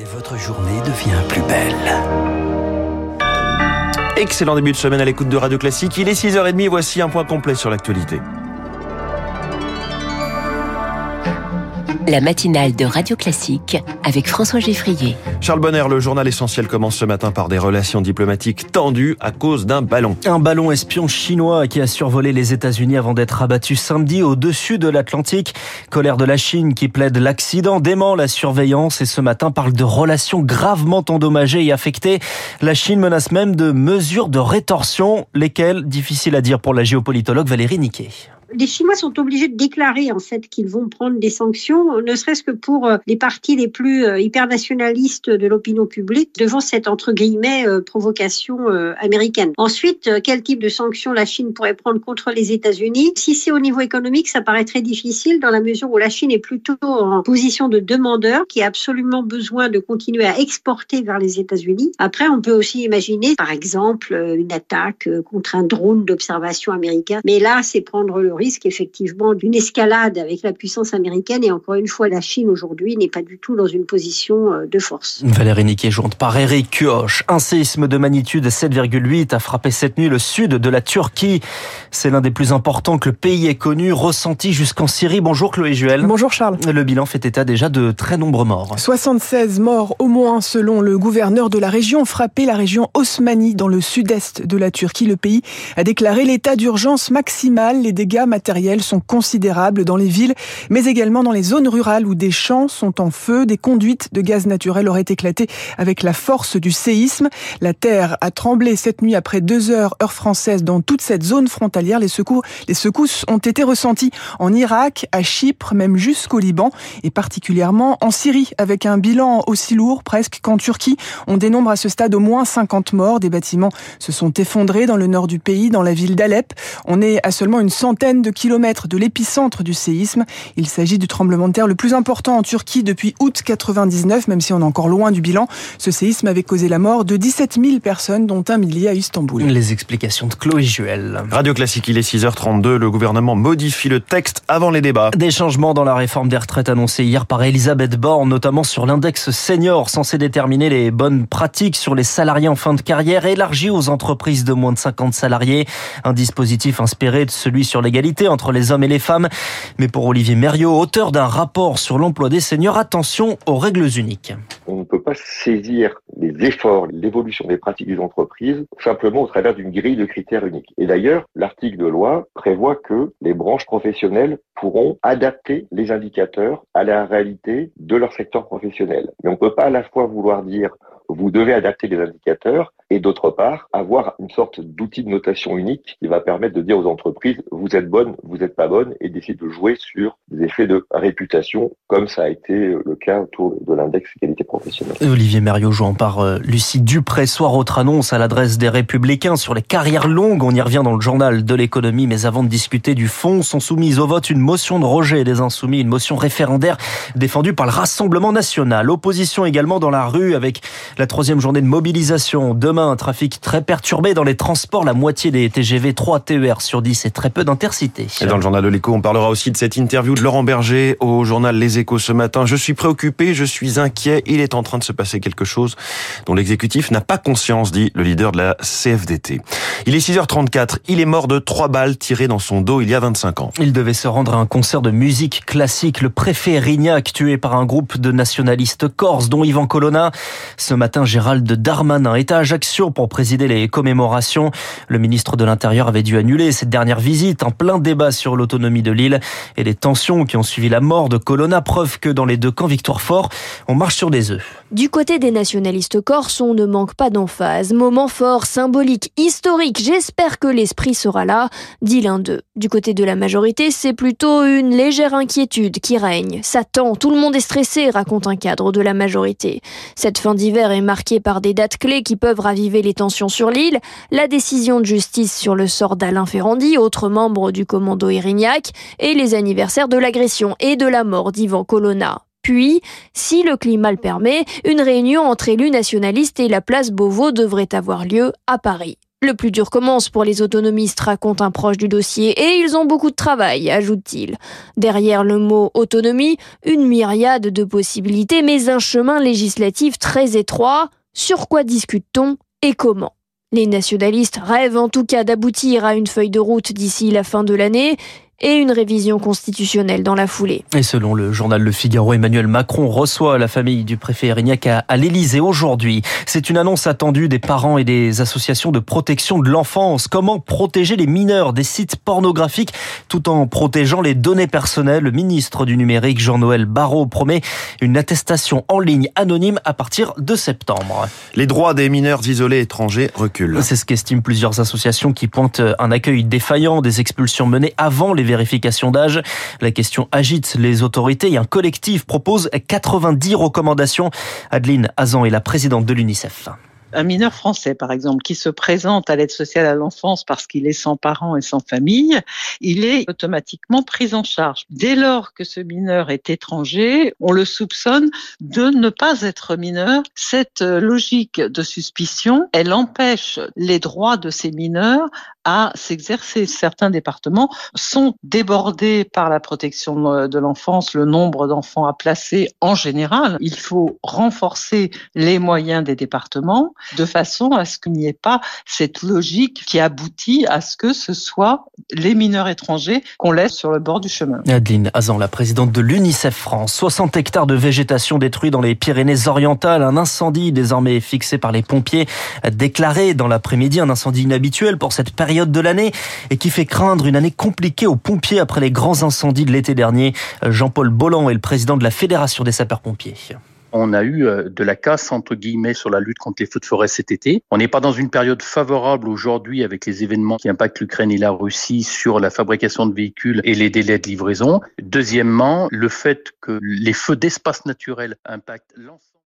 Et votre journée devient plus belle. Excellent début de semaine à l'écoute de Radio Classique. Il est 6h30, voici un point complet sur l'actualité. La matinale de Radio Classique avec François Geffrier. Charles Bonner, le journal essentiel commence ce matin par des relations diplomatiques tendues à cause d'un ballon. Un ballon espion chinois qui a survolé les États-Unis avant d'être abattu samedi au-dessus de l'Atlantique. Colère de la Chine qui plaide l'accident, dément la surveillance et ce matin parle de relations gravement endommagées et affectées. La Chine menace même de mesures de rétorsion, lesquelles, difficile à dire pour la géopolitologue Valérie Niquet les Chinois sont obligés de déclarer en fait qu'ils vont prendre des sanctions, ne serait-ce que pour euh, les partis les plus euh, hyper-nationalistes de l'opinion publique devant cette entre guillemets euh, provocation américaine. Ensuite, quel type de sanctions la Chine pourrait prendre contre les États-Unis? Si c'est au niveau économique, ça paraît très difficile dans la mesure où la Chine est plutôt en position de demandeur qui a absolument besoin de continuer à exporter vers les États-Unis. Après, on peut aussi imaginer, par exemple, une attaque contre un drone d'observation américain. Mais là, c'est prendre le risque effectivement d'une escalade avec la puissance américaine. Et encore une fois, la Chine aujourd'hui n'est pas du tout dans une position euh, de force. Valérie Niquet, jointe par Eric Kioch. Un séisme de magnitude 7,8 a frappé cette nuit le sud de la Turquie. C'est l'un des plus importants que le pays ait connu, ressenti jusqu'en Syrie. Bonjour Chloé Juel. Bonjour Charles. Le bilan fait état déjà de très nombreux morts. 76 morts au moins selon le gouverneur de la région, frappé la région Osmanie dans le sud-est de la Turquie. Le pays a déclaré l'état d'urgence maximal. Les dégâts matériels sont considérables dans les villes, mais également dans les zones rurales où des champs sont en feu, des conduites de gaz naturel auraient éclaté avec la force du séisme. La terre a tremblé cette nuit après deux heures heure française dans toute cette zone frontalière. Les secours, les secousses ont été ressenties en Irak, à Chypre, même jusqu'au Liban et particulièrement en Syrie avec un bilan aussi lourd presque qu'en Turquie. On dénombre à ce stade au moins 50 morts. Des bâtiments se sont effondrés dans le nord du pays, dans la ville d'Alep. On est à seulement une centaine de kilomètres de l'épicentre du séisme. Il s'agit du tremblement de terre le plus important en Turquie depuis août 99, même si on est encore loin du bilan. Ce séisme avait causé la mort de 17 000 personnes, dont un millier à Istanbul. Les explications de Chloé Juel. Radio Classique, il est 6h32. Le gouvernement modifie le texte avant les débats. Des changements dans la réforme des retraites annoncés hier par Elisabeth Borne, notamment sur l'index senior, censé déterminer les bonnes pratiques sur les salariés en fin de carrière, élargi aux entreprises de moins de 50 salariés. Un dispositif inspiré de celui sur l'égalité entre les hommes et les femmes. Mais pour Olivier Mériot, auteur d'un rapport sur l'emploi des seniors, attention aux règles uniques. On ne peut pas saisir les efforts, l'évolution des pratiques des entreprises simplement au travers d'une grille de critères uniques. Et d'ailleurs, l'article de loi prévoit que les branches professionnelles pourront adapter les indicateurs à la réalité de leur secteur professionnel. Mais on ne peut pas à la fois vouloir dire vous devez adapter les indicateurs et d'autre part avoir une sorte d'outil de notation unique qui va permettre de dire aux entreprises vous êtes bonne, vous n'êtes pas bonne et d'essayer de jouer sur des effets de réputation comme ça a été le cas autour de l'index qualité professionnelle. Olivier Mériot jouant par euh, Lucie Dupré, soir autre annonce à l'adresse des Républicains sur les carrières longues. On y revient dans le journal de l'économie, mais avant de discuter du fond, sont soumises au vote une motion de rejet des Insoumis, une motion référendaire défendue par le Rassemblement National. Opposition également dans la rue avec la troisième journée de mobilisation. Demain, un trafic très perturbé dans les transports. La moitié des TGV, 3 TER sur 10 et très peu d'intercités. Et dans le journal de l'écho, on parlera aussi de cette interview de Laurent Berger au journal Les Échos ce matin. Je suis préoccupé, je suis inquiet. Il est en train de se passer quelque chose dont l'exécutif n'a pas conscience, dit le leader de la CFDT. Il est 6h34. Il est mort de trois balles tirées dans son dos il y a 25 ans. Il devait se rendre à un concert de musique classique. Le préfet Rignac, tué par un groupe de nationalistes corses, dont Yvan Colonna. Ce matin, Gérald Darmanin est à Ajaccio pour présider les commémorations. Le ministre de l'Intérieur avait dû annuler cette dernière visite en plein débat sur l'autonomie de l'île et les tensions qui ont suivi la mort de Colonna, preuve que dans les deux camps Victoire Fort, on marche sur des œufs. Du côté des nationalistes corses, on ne manque pas d'emphase. Moment fort, symbolique, historique. J'espère que l'esprit sera là, dit l'un d'eux. Du côté de la majorité, c'est plutôt une légère inquiétude qui règne. Ça tend, tout le monde est stressé, raconte un cadre de la majorité. Cette fin d'hiver est marquée par des dates clés qui peuvent raviver les tensions sur l'île, la décision de justice sur le sort d'Alain Ferrandi, autre membre du commando Erignac, et les anniversaires de l'agression et de la mort d'Ivan Colonna. Puis, si le climat le permet, une réunion entre élus nationalistes et la place Beauvau devrait avoir lieu à Paris. Le plus dur commence pour les autonomistes, raconte un proche du dossier, et ils ont beaucoup de travail, ajoute-t-il. Derrière le mot autonomie, une myriade de possibilités, mais un chemin législatif très étroit. Sur quoi discute-t-on? Et comment? Les nationalistes rêvent en tout cas d'aboutir à une feuille de route d'ici la fin de l'année et une révision constitutionnelle dans la foulée. Et selon le journal Le Figaro, Emmanuel Macron reçoit la famille du préfet Erignac à, à l'Élysée aujourd'hui. C'est une annonce attendue des parents et des associations de protection de l'enfance. Comment protéger les mineurs des sites pornographiques tout en protégeant les données personnelles? Le ministre du numérique, Jean-Noël Barrot, promet une attestation en ligne anonyme à partir de septembre. Les droits des mineurs isolés étrangers reculent. C'est ce qu'estiment plusieurs associations qui pointent un accueil défaillant des expulsions menées avant les vérification d'âge. La question agite les autorités et un collectif propose 90 recommandations. Adeline Azan est la présidente de l'UNICEF un mineur français, par exemple, qui se présente à l'aide sociale à l'enfance parce qu'il est sans parents et sans famille, il est automatiquement pris en charge. Dès lors que ce mineur est étranger, on le soupçonne de ne pas être mineur. Cette logique de suspicion, elle empêche les droits de ces mineurs à s'exercer. Certains départements sont débordés par la protection de l'enfance, le nombre d'enfants à placer en général. Il faut renforcer les moyens des départements de façon à ce qu'il n'y ait pas cette logique qui aboutit à ce que ce soit les mineurs étrangers qu'on laisse sur le bord du chemin. Adeline Azan, la présidente de l'UNICEF France. 60 hectares de végétation détruits dans les Pyrénées-Orientales. Un incendie désormais fixé par les pompiers déclaré dans l'après-midi. Un incendie inhabituel pour cette période de l'année et qui fait craindre une année compliquée aux pompiers après les grands incendies de l'été dernier. Jean-Paul Bolland est le président de la Fédération des sapeurs-pompiers. On a eu euh, de la casse, entre guillemets, sur la lutte contre les feux de forêt cet été. On n'est pas dans une période favorable aujourd'hui avec les événements qui impactent l'Ukraine et la Russie sur la fabrication de véhicules et les délais de livraison. Deuxièmement, le fait que les feux d'espace naturel impactent l'ensemble